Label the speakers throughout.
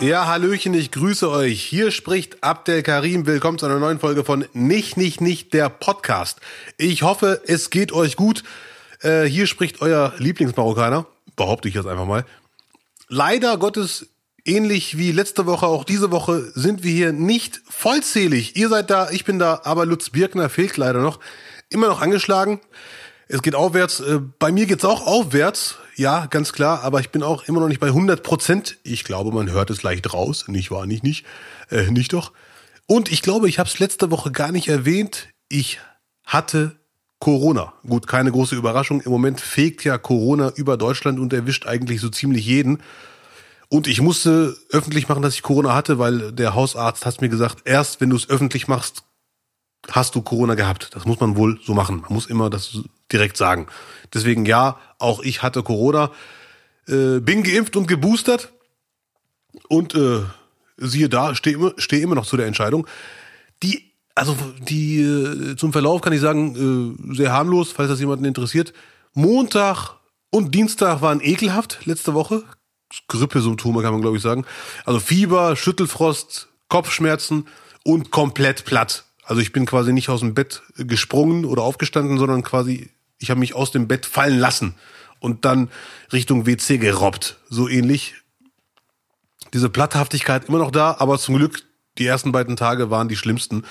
Speaker 1: Ja, Hallöchen, ich grüße euch. Hier spricht Abdel Karim. Willkommen zu einer neuen Folge von Nicht, Nicht, Nicht, der Podcast. Ich hoffe, es geht euch gut. Äh, hier spricht euer Lieblingsmarokkaner. Behaupte ich jetzt einfach mal. Leider Gottes, ähnlich wie letzte Woche, auch diese Woche sind wir hier nicht vollzählig. Ihr seid da, ich bin da, aber Lutz Birkner fehlt leider noch. Immer noch angeschlagen. Es geht aufwärts. Äh, bei mir geht's auch aufwärts. Ja, ganz klar. Aber ich bin auch immer noch nicht bei 100 Prozent. Ich glaube, man hört es leicht raus. Nicht wahr? Nicht, nicht. Äh, nicht doch. Und ich glaube, ich habe es letzte Woche gar nicht erwähnt. Ich hatte Corona. Gut, keine große Überraschung. Im Moment fegt ja Corona über Deutschland und erwischt eigentlich so ziemlich jeden. Und ich musste öffentlich machen, dass ich Corona hatte, weil der Hausarzt hat mir gesagt, erst wenn du es öffentlich machst, hast du Corona gehabt. Das muss man wohl so machen. Man muss immer das direkt sagen. Deswegen ja, auch ich hatte Corona, äh, bin geimpft und geboostert und äh, siehe da, stehe immer, steh immer noch zu der Entscheidung. Die, also die äh, zum Verlauf kann ich sagen, äh, sehr harmlos, falls das jemanden interessiert. Montag und Dienstag waren ekelhaft letzte Woche. Grippesymptome kann man glaube ich sagen. Also Fieber, Schüttelfrost, Kopfschmerzen und komplett platt. Also ich bin quasi nicht aus dem Bett gesprungen oder aufgestanden, sondern quasi, ich habe mich aus dem Bett fallen lassen und dann Richtung WC gerobbt. So ähnlich. Diese Platthaftigkeit immer noch da, aber zum Glück, die ersten beiden Tage waren die schlimmsten.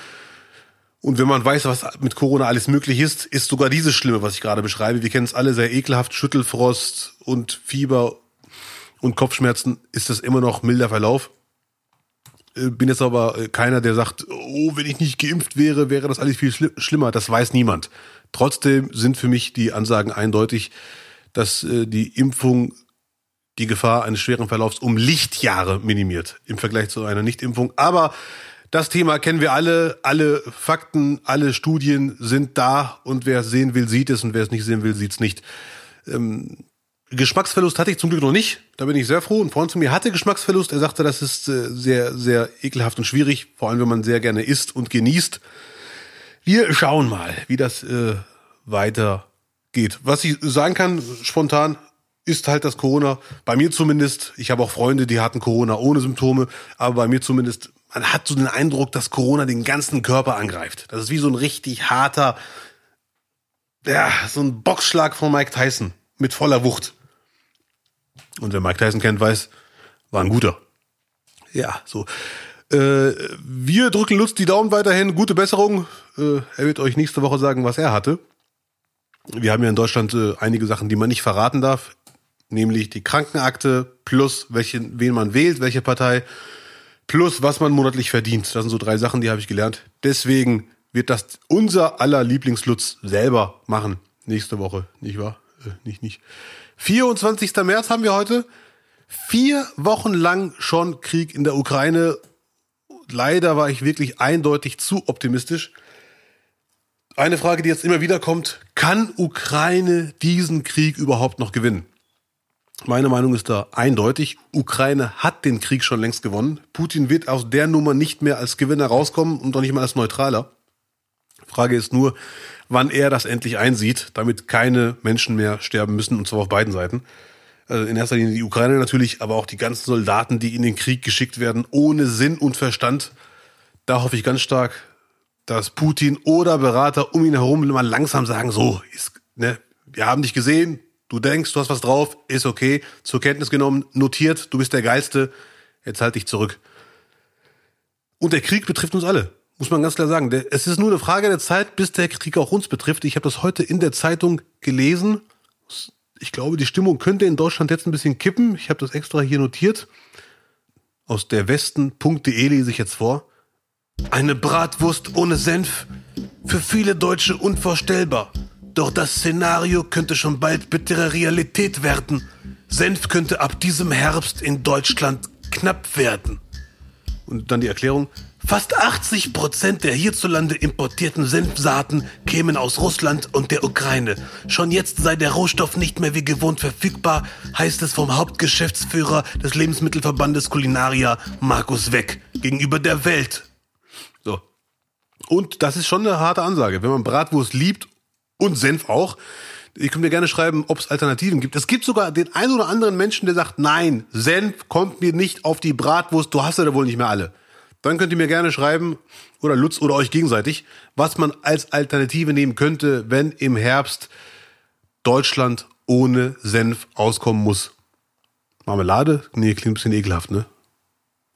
Speaker 1: Und wenn man weiß, was mit Corona alles möglich ist, ist sogar dieses Schlimme, was ich gerade beschreibe. Wir kennen es alle sehr ekelhaft, Schüttelfrost und Fieber und Kopfschmerzen, ist das immer noch milder Verlauf. Äh, bin jetzt aber äh, keiner, der sagt, oh, wenn ich nicht geimpft wäre, wäre das alles viel schli schlimmer. Das weiß niemand. Trotzdem sind für mich die Ansagen eindeutig, dass äh, die Impfung die Gefahr eines schweren Verlaufs um Lichtjahre minimiert im Vergleich zu einer Nichtimpfung. Aber das Thema kennen wir alle. Alle Fakten, alle Studien sind da und wer es sehen will, sieht es und wer es nicht sehen will, sieht es nicht. Ähm, Geschmacksverlust hatte ich zum Glück noch nicht. Da bin ich sehr froh. Ein Freund von mir hatte Geschmacksverlust. Er sagte, das ist äh, sehr, sehr ekelhaft und schwierig, vor allem wenn man sehr gerne isst und genießt. Wir schauen mal, wie das äh, weitergeht. Was ich sagen kann, spontan, ist halt das Corona. Bei mir zumindest, ich habe auch Freunde, die hatten Corona ohne Symptome, aber bei mir zumindest, man hat so den Eindruck, dass Corona den ganzen Körper angreift. Das ist wie so ein richtig harter, ja, so ein Boxschlag von Mike Tyson mit voller Wucht. Und wer Mike Tyson kennt, weiß, war ein guter. Ja, so. Äh, wir drücken Lutz die Daumen weiterhin. Gute Besserung. Äh, er wird euch nächste Woche sagen, was er hatte. Wir haben ja in Deutschland äh, einige Sachen, die man nicht verraten darf. Nämlich die Krankenakte plus welche, wen man wählt, welche Partei, plus was man monatlich verdient. Das sind so drei Sachen, die habe ich gelernt. Deswegen wird das unser aller Lieblingslutz selber machen. Nächste Woche, nicht wahr? Äh, nicht, nicht. 24. März haben wir heute. Vier Wochen lang schon Krieg in der Ukraine. Leider war ich wirklich eindeutig zu optimistisch. Eine Frage, die jetzt immer wieder kommt, kann Ukraine diesen Krieg überhaupt noch gewinnen? Meine Meinung ist da eindeutig. Ukraine hat den Krieg schon längst gewonnen. Putin wird aus der Nummer nicht mehr als Gewinner rauskommen und doch nicht mal als Neutraler. Frage ist nur, wann er das endlich einsieht, damit keine Menschen mehr sterben müssen, und zwar auf beiden Seiten. Also in erster Linie die Ukraine natürlich, aber auch die ganzen Soldaten, die in den Krieg geschickt werden, ohne Sinn und Verstand. Da hoffe ich ganz stark, dass Putin oder Berater um ihn herum mal langsam sagen, so, ist, ne, wir haben dich gesehen, du denkst, du hast was drauf, ist okay, zur Kenntnis genommen, notiert, du bist der Geilste, jetzt halt dich zurück. Und der Krieg betrifft uns alle. Muss man ganz klar sagen. Es ist nur eine Frage der Zeit, bis der Krieg auch uns betrifft. Ich habe das heute in der Zeitung gelesen. Ich glaube, die Stimmung könnte in Deutschland jetzt ein bisschen kippen. Ich habe das extra hier notiert. Aus der Westen.de lese ich jetzt vor. Eine Bratwurst ohne Senf. Für viele Deutsche unvorstellbar. Doch das Szenario könnte schon bald bittere Realität werden. Senf könnte ab diesem Herbst in Deutschland knapp werden. Und dann die Erklärung. Fast 80 Prozent der hierzulande importierten Senfsaaten kämen aus Russland und der Ukraine. Schon jetzt sei der Rohstoff nicht mehr wie gewohnt verfügbar, heißt es vom Hauptgeschäftsführer des Lebensmittelverbandes Kulinaria, Markus Weck, gegenüber der Welt. So. Und das ist schon eine harte Ansage. Wenn man Bratwurst liebt und Senf auch, Ihr könnt mir gerne schreiben, ob es Alternativen gibt. Es gibt sogar den einen oder anderen Menschen, der sagt, nein, Senf kommt mir nicht auf die Bratwurst, du hast ja da wohl nicht mehr alle. Dann könnt ihr mir gerne schreiben, oder Lutz oder euch gegenseitig, was man als Alternative nehmen könnte, wenn im Herbst Deutschland ohne Senf auskommen muss. Marmelade? Nee, klingt ein bisschen ekelhaft, ne?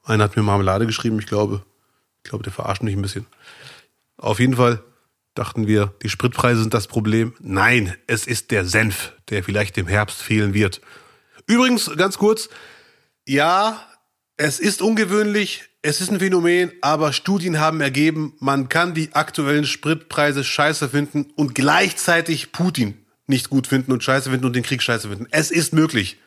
Speaker 1: Einer hat mir Marmelade geschrieben, ich glaube. Ich glaube, der verarscht mich ein bisschen. Auf jeden Fall dachten wir, die Spritpreise sind das Problem. Nein, es ist der Senf, der vielleicht im Herbst fehlen wird. Übrigens, ganz kurz, ja, es ist ungewöhnlich, es ist ein Phänomen, aber Studien haben ergeben, man kann die aktuellen Spritpreise scheiße finden und gleichzeitig Putin nicht gut finden und scheiße finden und den Krieg scheiße finden. Es ist möglich.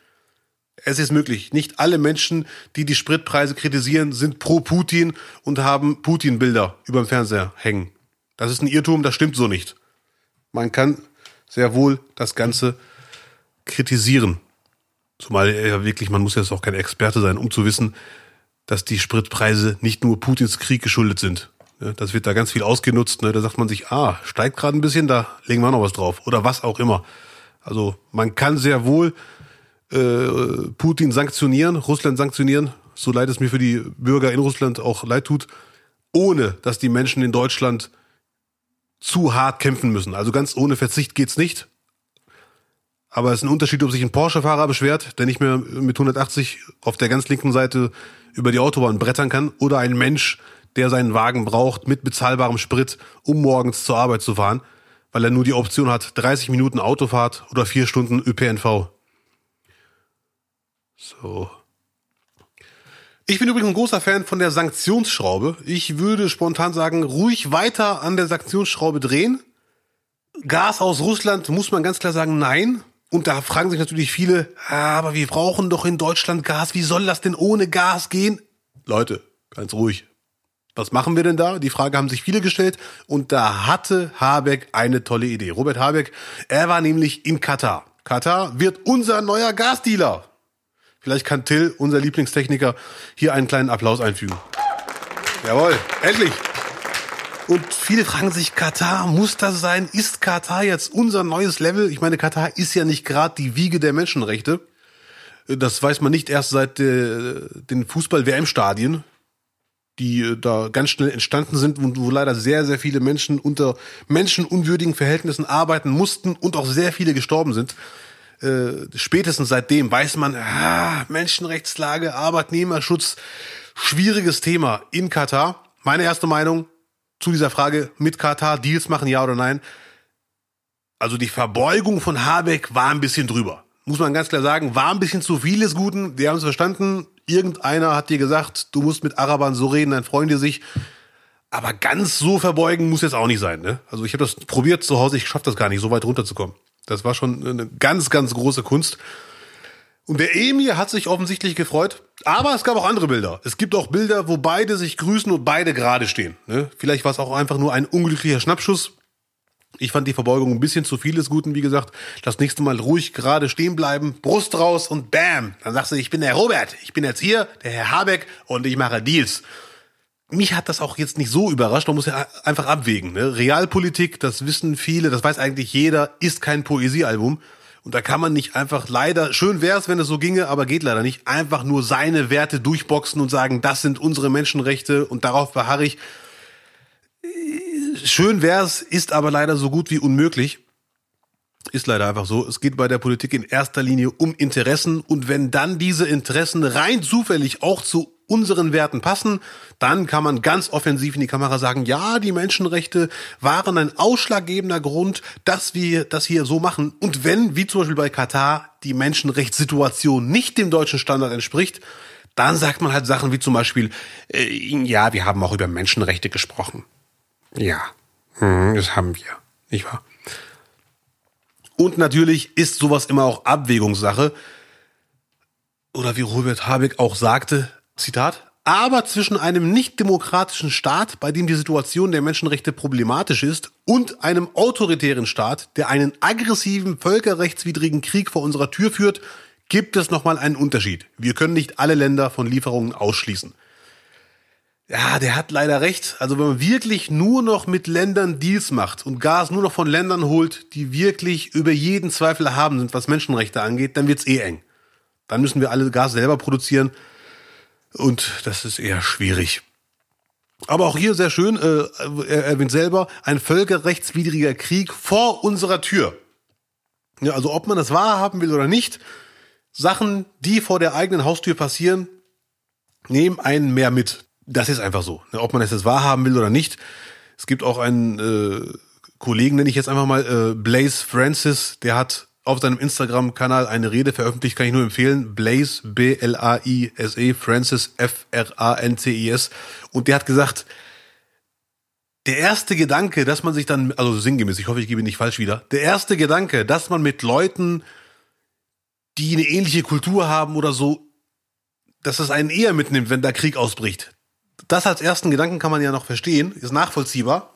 Speaker 1: Es ist möglich. Nicht alle Menschen, die die Spritpreise kritisieren, sind pro Putin und haben Putin-Bilder über dem Fernseher hängen. Das ist ein Irrtum, das stimmt so nicht. Man kann sehr wohl das Ganze kritisieren. Zumal ja wirklich, man muss jetzt auch kein Experte sein, um zu wissen, dass die Spritpreise nicht nur Putins Krieg geschuldet sind. Das wird da ganz viel ausgenutzt. Ne? Da sagt man sich, ah, steigt gerade ein bisschen, da legen wir noch was drauf. Oder was auch immer. Also man kann sehr wohl äh, Putin sanktionieren, Russland sanktionieren, so leid es mir für die Bürger in Russland auch leid tut, ohne dass die Menschen in Deutschland zu hart kämpfen müssen. Also ganz ohne Verzicht geht's nicht. Aber es ist ein Unterschied, ob sich ein Porsche-Fahrer beschwert, der nicht mehr mit 180 auf der ganz linken Seite über die Autobahn brettern kann, oder ein Mensch, der seinen Wagen braucht mit bezahlbarem Sprit, um morgens zur Arbeit zu fahren, weil er nur die Option hat, 30 Minuten Autofahrt oder vier Stunden ÖPNV. So. Ich bin übrigens ein großer Fan von der Sanktionsschraube. Ich würde spontan sagen, ruhig weiter an der Sanktionsschraube drehen. Gas aus Russland muss man ganz klar sagen, nein. Und da fragen sich natürlich viele, ah, aber wir brauchen doch in Deutschland Gas. Wie soll das denn ohne Gas gehen? Leute, ganz ruhig. Was machen wir denn da? Die Frage haben sich viele gestellt und da hatte Habeck eine tolle Idee. Robert Habeck, er war nämlich in Katar. Katar wird unser neuer Gasdealer. Vielleicht kann Till, unser Lieblingstechniker, hier einen kleinen Applaus einfügen. Jawohl, endlich. Und viele fragen sich, Katar, muss das sein? Ist Katar jetzt unser neues Level? Ich meine, Katar ist ja nicht gerade die Wiege der Menschenrechte. Das weiß man nicht erst seit äh, den Fußball-WM-Stadien, die äh, da ganz schnell entstanden sind und wo leider sehr, sehr viele Menschen unter menschenunwürdigen Verhältnissen arbeiten mussten und auch sehr viele gestorben sind. Äh, spätestens seitdem weiß man, ah, Menschenrechtslage, Arbeitnehmerschutz, schwieriges Thema in Katar. Meine erste Meinung, zu dieser Frage mit Katar Deals machen, ja oder nein. Also die Verbeugung von Habeck war ein bisschen drüber. Muss man ganz klar sagen, war ein bisschen zu vieles Guten. Wir haben es verstanden. Irgendeiner hat dir gesagt, du musst mit Arabern so reden, dann freuen die sich. Aber ganz so verbeugen muss jetzt auch nicht sein. Ne? Also ich habe das probiert zu Hause, ich schaffe das gar nicht, so weit runterzukommen. Das war schon eine ganz, ganz große Kunst. Und der Emir hat sich offensichtlich gefreut. Aber es gab auch andere Bilder. Es gibt auch Bilder, wo beide sich grüßen und beide gerade stehen. Ne? Vielleicht war es auch einfach nur ein unglücklicher Schnappschuss. Ich fand die Verbeugung ein bisschen zu viel des Guten, wie gesagt. Das nächste Mal ruhig gerade stehen bleiben, Brust raus und bam. Dann sagst du, ich bin der Robert, ich bin jetzt hier, der Herr Habeck und ich mache Deals. Mich hat das auch jetzt nicht so überrascht, man muss ja einfach abwägen. Ne? Realpolitik, das wissen viele, das weiß eigentlich jeder, ist kein Poesiealbum. Und da kann man nicht einfach leider, schön wäre es, wenn es so ginge, aber geht leider nicht, einfach nur seine Werte durchboxen und sagen, das sind unsere Menschenrechte und darauf beharre ich. Schön wäre es, ist aber leider so gut wie unmöglich. Ist leider einfach so. Es geht bei der Politik in erster Linie um Interessen und wenn dann diese Interessen rein zufällig auch zu unseren Werten passen, dann kann man ganz offensiv in die Kamera sagen, ja, die Menschenrechte waren ein ausschlaggebender Grund, dass wir das hier so machen. Und wenn, wie zum Beispiel bei Katar, die Menschenrechtssituation nicht dem deutschen Standard entspricht, dann sagt man halt Sachen wie zum Beispiel, äh, ja, wir haben auch über Menschenrechte gesprochen. Ja, hm, das haben wir, nicht wahr? Und natürlich ist sowas immer auch Abwägungssache. Oder wie Robert Habeck auch sagte, Zitat, aber zwischen einem nicht demokratischen Staat, bei dem die Situation der Menschenrechte problematisch ist, und einem autoritären Staat, der einen aggressiven, völkerrechtswidrigen Krieg vor unserer Tür führt, gibt es nochmal einen Unterschied. Wir können nicht alle Länder von Lieferungen ausschließen. Ja, der hat leider recht. Also wenn man wirklich nur noch mit Ländern Deals macht und Gas nur noch von Ländern holt, die wirklich über jeden Zweifel haben sind, was Menschenrechte angeht, dann wird's eh eng. Dann müssen wir alle Gas selber produzieren und das ist eher schwierig. Aber auch hier sehr schön, äh, er erwähnt selber, ein völkerrechtswidriger Krieg vor unserer Tür. Ja, also ob man das wahrhaben will oder nicht, Sachen, die vor der eigenen Haustür passieren, nehmen einen mehr mit. Das ist einfach so. Ne? Ob man das jetzt wahrhaben will oder nicht. Es gibt auch einen äh, Kollegen, nenne ich jetzt einfach mal, äh, Blaze Francis, der hat auf seinem Instagram-Kanal eine Rede veröffentlicht, kann ich nur empfehlen. Blaze, B-L-A-I-S-E, Francis, F-R-A-N-C-I-S. Und der hat gesagt, der erste Gedanke, dass man sich dann, also sinngemäß, ich hoffe, ich gebe ihn nicht falsch wieder, der erste Gedanke, dass man mit Leuten, die eine ähnliche Kultur haben oder so, dass es einen eher mitnimmt, wenn da Krieg ausbricht. Das als ersten Gedanken kann man ja noch verstehen, ist nachvollziehbar.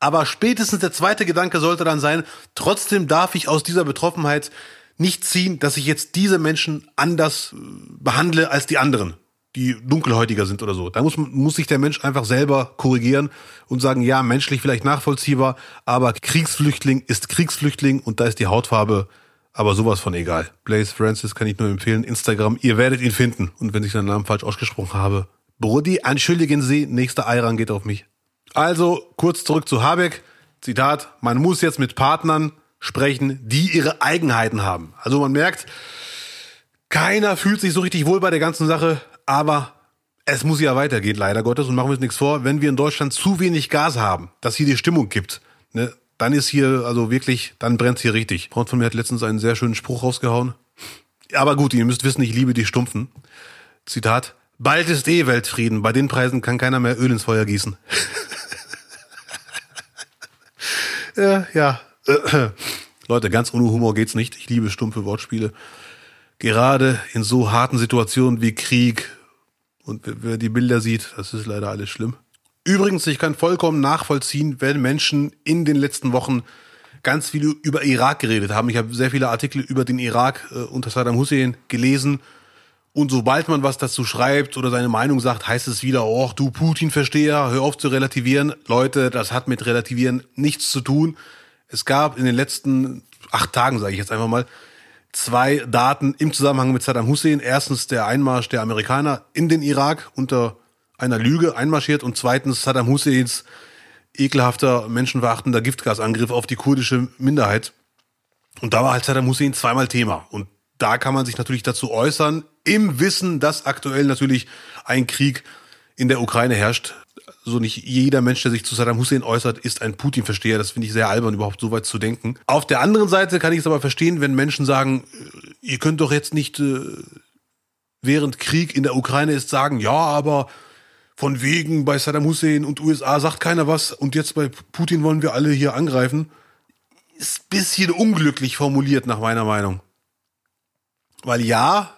Speaker 1: Aber spätestens der zweite Gedanke sollte dann sein, trotzdem darf ich aus dieser Betroffenheit nicht ziehen, dass ich jetzt diese Menschen anders äh, behandle als die anderen, die dunkelhäutiger sind oder so. Da muss, muss sich der Mensch einfach selber korrigieren und sagen, ja, menschlich vielleicht nachvollziehbar, aber Kriegsflüchtling ist Kriegsflüchtling und da ist die Hautfarbe aber sowas von egal. Blaze Francis kann ich nur empfehlen. Instagram, ihr werdet ihn finden. Und wenn ich seinen Namen falsch ausgesprochen habe, Brody, entschuldigen Sie, nächster Eiran geht auf mich. Also kurz zurück zu Habeck. Zitat, man muss jetzt mit Partnern sprechen, die ihre Eigenheiten haben. Also man merkt, keiner fühlt sich so richtig wohl bei der ganzen Sache, aber es muss ja weitergehen, leider Gottes. Und machen wir uns nichts vor, wenn wir in Deutschland zu wenig Gas haben, dass hier die Stimmung kippt, ne, dann ist hier, also wirklich, dann brennt's hier richtig. Freund von mir hat letztens einen sehr schönen Spruch rausgehauen. Aber gut, ihr müsst wissen, ich liebe die Stumpfen. Zitat, bald ist eh Weltfrieden, bei den Preisen kann keiner mehr Öl ins Feuer gießen. Ja, ja. Leute, ganz ohne Humor geht's nicht. Ich liebe stumpfe Wortspiele. Gerade in so harten Situationen wie Krieg und wer die Bilder sieht, das ist leider alles schlimm. Übrigens, ich kann vollkommen nachvollziehen, wenn Menschen in den letzten Wochen ganz viel über Irak geredet haben. Ich habe sehr viele Artikel über den Irak äh, unter Saddam Hussein gelesen und sobald man was dazu schreibt oder seine Meinung sagt, heißt es wieder, oh, du Putin-Versteher, hör auf zu relativieren. Leute, das hat mit Relativieren nichts zu tun. Es gab in den letzten acht Tagen, sage ich jetzt einfach mal, zwei Daten im Zusammenhang mit Saddam Hussein. Erstens der Einmarsch der Amerikaner in den Irak unter einer Lüge einmarschiert und zweitens Saddam Husseins ekelhafter, menschenverachtender Giftgasangriff auf die kurdische Minderheit. Und da war halt Saddam Hussein zweimal Thema. Und da kann man sich natürlich dazu äußern, im Wissen, dass aktuell natürlich ein Krieg in der Ukraine herrscht. So nicht jeder Mensch, der sich zu Saddam Hussein äußert, ist ein Putin-Versteher. Das finde ich sehr albern, überhaupt so weit zu denken. Auf der anderen Seite kann ich es aber verstehen, wenn Menschen sagen, ihr könnt doch jetzt nicht äh, während Krieg in der Ukraine ist sagen, ja, aber von wegen bei Saddam Hussein und USA sagt keiner was und jetzt bei Putin wollen wir alle hier angreifen. Ist bisschen unglücklich formuliert nach meiner Meinung. Weil ja,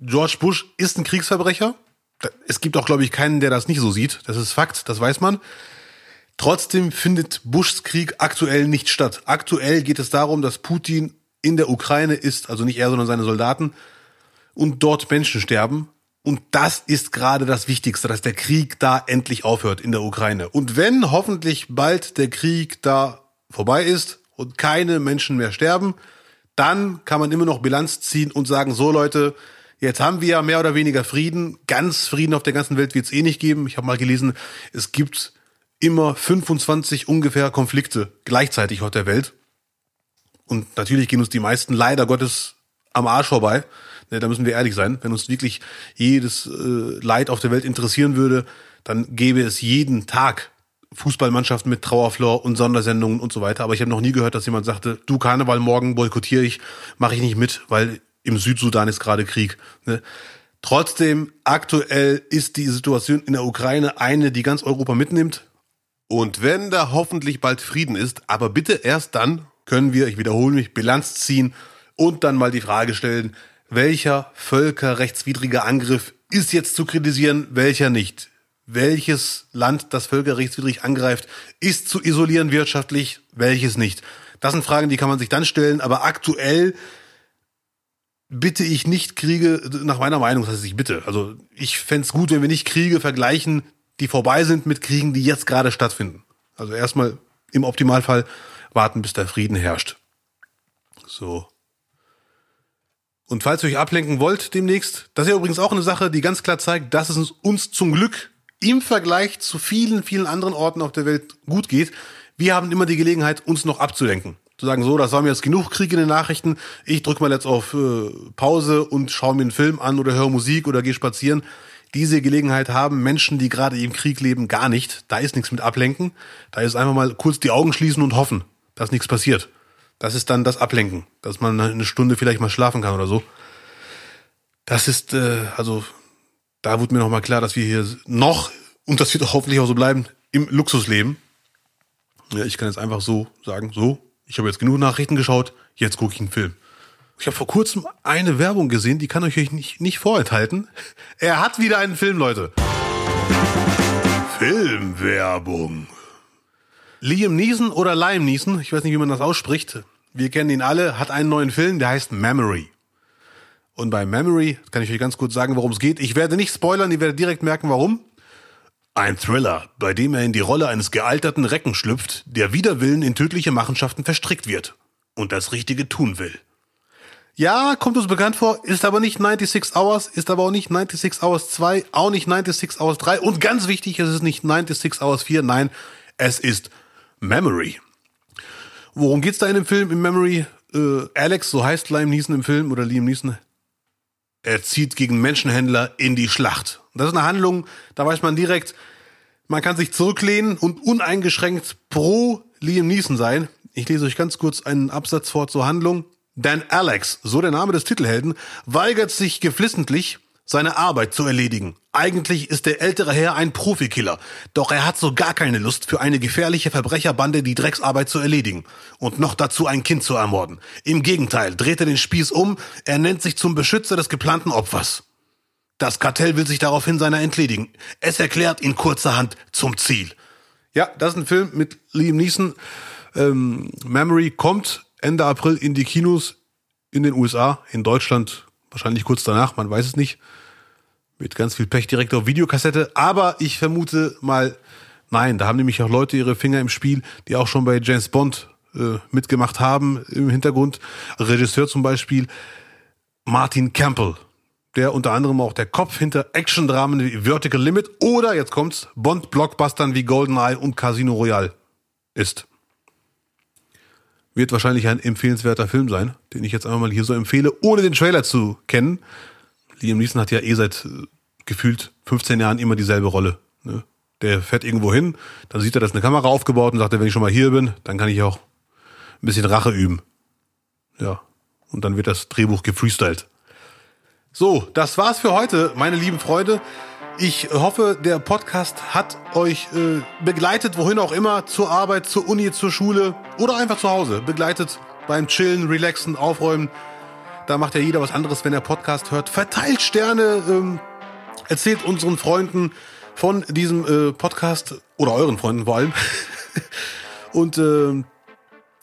Speaker 1: George Bush ist ein Kriegsverbrecher. Es gibt auch, glaube ich, keinen, der das nicht so sieht. Das ist Fakt, das weiß man. Trotzdem findet Bushs Krieg aktuell nicht statt. Aktuell geht es darum, dass Putin in der Ukraine ist, also nicht er, sondern seine Soldaten, und dort Menschen sterben. Und das ist gerade das Wichtigste, dass der Krieg da endlich aufhört in der Ukraine. Und wenn hoffentlich bald der Krieg da vorbei ist und keine Menschen mehr sterben, dann kann man immer noch Bilanz ziehen und sagen, so Leute, jetzt haben wir ja mehr oder weniger Frieden. Ganz Frieden auf der ganzen Welt wird es eh nicht geben. Ich habe mal gelesen, es gibt immer 25 ungefähr Konflikte gleichzeitig auf der Welt. Und natürlich gehen uns die meisten leider Gottes am Arsch vorbei. Da müssen wir ehrlich sein. Wenn uns wirklich jedes äh, Leid auf der Welt interessieren würde, dann gäbe es jeden Tag Fußballmannschaften mit Trauerflor und Sondersendungen und so weiter. Aber ich habe noch nie gehört, dass jemand sagte, du Karneval morgen boykottiere ich, mache ich nicht mit, weil im Südsudan ist gerade Krieg. Ne? Trotzdem, aktuell ist die Situation in der Ukraine eine, die ganz Europa mitnimmt. Und wenn da hoffentlich bald Frieden ist, aber bitte erst dann können wir, ich wiederhole mich, Bilanz ziehen und dann mal die Frage stellen, welcher völkerrechtswidrige Angriff ist jetzt zu kritisieren, welcher nicht welches Land das völkerrechtswidrig angreift, ist zu isolieren wirtschaftlich, welches nicht. Das sind Fragen, die kann man sich dann stellen, aber aktuell bitte ich nicht Kriege, nach meiner Meinung, das heißt ich bitte. Also ich fände gut, wenn wir nicht Kriege vergleichen, die vorbei sind mit Kriegen, die jetzt gerade stattfinden. Also erstmal im Optimalfall warten, bis der Frieden herrscht. So. Und falls ihr euch ablenken wollt demnächst, das ist ja übrigens auch eine Sache, die ganz klar zeigt, dass es uns zum Glück im Vergleich zu vielen, vielen anderen Orten auf der Welt gut geht. Wir haben immer die Gelegenheit, uns noch abzulenken. Zu sagen, so, das war mir jetzt genug Krieg in den Nachrichten. Ich drücke mal jetzt auf äh, Pause und schaue mir einen Film an oder höre Musik oder gehe spazieren. Diese Gelegenheit haben Menschen, die gerade im Krieg leben, gar nicht. Da ist nichts mit Ablenken. Da ist einfach mal kurz die Augen schließen und hoffen, dass nichts passiert. Das ist dann das Ablenken, dass man eine Stunde vielleicht mal schlafen kann oder so. Das ist, äh, also, da wurde mir nochmal klar, dass wir hier noch, und das wird auch hoffentlich auch so bleiben, im Luxus leben. Ja, ich kann jetzt einfach so sagen, so, ich habe jetzt genug Nachrichten geschaut, jetzt gucke ich einen Film. Ich habe vor kurzem eine Werbung gesehen, die kann euch nicht, nicht vorenthalten. Er hat wieder einen Film, Leute. Filmwerbung. Liam Neeson oder Liam Neeson, ich weiß nicht, wie man das ausspricht. Wir kennen ihn alle, hat einen neuen Film, der heißt Memory. Und bei Memory kann ich euch ganz kurz sagen, worum es geht. Ich werde nicht spoilern, ihr werdet direkt merken, warum. Ein Thriller, bei dem er in die Rolle eines gealterten Recken schlüpft, der wider Willen in tödliche Machenschaften verstrickt wird und das Richtige tun will. Ja, kommt uns bekannt vor, ist aber nicht 96 Hours, ist aber auch nicht 96 Hours 2, auch nicht 96 Hours 3 und ganz wichtig, es ist nicht 96 Hours 4, nein, es ist Memory. Worum geht's da in dem Film, in Memory? Äh, Alex, so heißt Liam Neeson im Film, oder Liam Neeson, er zieht gegen Menschenhändler in die Schlacht. Das ist eine Handlung, da weiß man direkt, man kann sich zurücklehnen und uneingeschränkt pro Liam Neeson sein. Ich lese euch ganz kurz einen Absatz vor zur Handlung. Denn Alex, so der Name des Titelhelden, weigert sich geflissentlich, seine Arbeit zu erledigen. Eigentlich ist der ältere Herr ein Profikiller, doch er hat so gar keine Lust, für eine gefährliche Verbrecherbande die Drecksarbeit zu erledigen und noch dazu ein Kind zu ermorden. Im Gegenteil, dreht er den Spieß um, er nennt sich zum Beschützer des geplanten Opfers. Das Kartell will sich daraufhin seiner entledigen. Es erklärt ihn kurzerhand zum Ziel. Ja, das ist ein Film mit Liam Neeson. Ähm, Memory kommt Ende April in die Kinos in den USA, in Deutschland wahrscheinlich kurz danach, man weiß es nicht. Mit ganz viel Pech direkt auf Videokassette. Aber ich vermute mal, nein, da haben nämlich auch Leute ihre Finger im Spiel, die auch schon bei James Bond äh, mitgemacht haben im Hintergrund. Regisseur zum Beispiel Martin Campbell, der unter anderem auch der Kopf hinter Action-Dramen wie Vertical Limit oder, jetzt kommt's, Bond-Blockbustern wie GoldenEye und Casino Royale ist. Wird wahrscheinlich ein empfehlenswerter Film sein, den ich jetzt einfach mal hier so empfehle, ohne den Trailer zu kennen. Liam Neeson hat ja eh seit äh, gefühlt 15 Jahren immer dieselbe Rolle. Ne? Der fährt irgendwo hin, dann sieht er, dass eine Kamera aufgebaut und sagt wenn ich schon mal hier bin, dann kann ich auch ein bisschen Rache üben. Ja. Und dann wird das Drehbuch gefreestylt. So, das war's für heute, meine lieben Freunde. Ich hoffe, der Podcast hat euch äh, begleitet, wohin auch immer, zur Arbeit, zur Uni, zur Schule oder einfach zu Hause. Begleitet beim Chillen, Relaxen, Aufräumen. Da macht ja jeder was anderes, wenn er Podcast hört. Verteilt Sterne, ähm, erzählt unseren Freunden von diesem äh, Podcast oder euren Freunden vor allem. Und äh,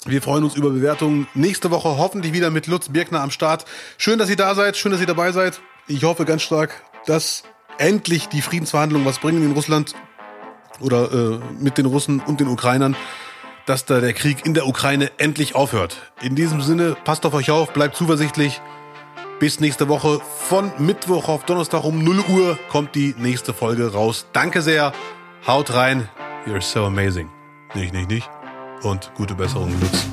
Speaker 1: wir freuen uns über Bewertungen. Nächste Woche hoffentlich wieder mit Lutz Birkner am Start. Schön, dass ihr da seid. Schön, dass ihr dabei seid. Ich hoffe ganz stark, dass endlich die Friedensverhandlungen was bringen in Russland oder äh, mit den Russen und den Ukrainern, dass da der Krieg in der Ukraine endlich aufhört. In diesem Sinne, passt auf euch auf, bleibt zuversichtlich. Bis nächste Woche. Von Mittwoch auf Donnerstag um 0 Uhr kommt die nächste Folge raus. Danke sehr. Haut rein. You're so amazing. Nicht, nicht, nicht. Und gute Besserung, Lutz.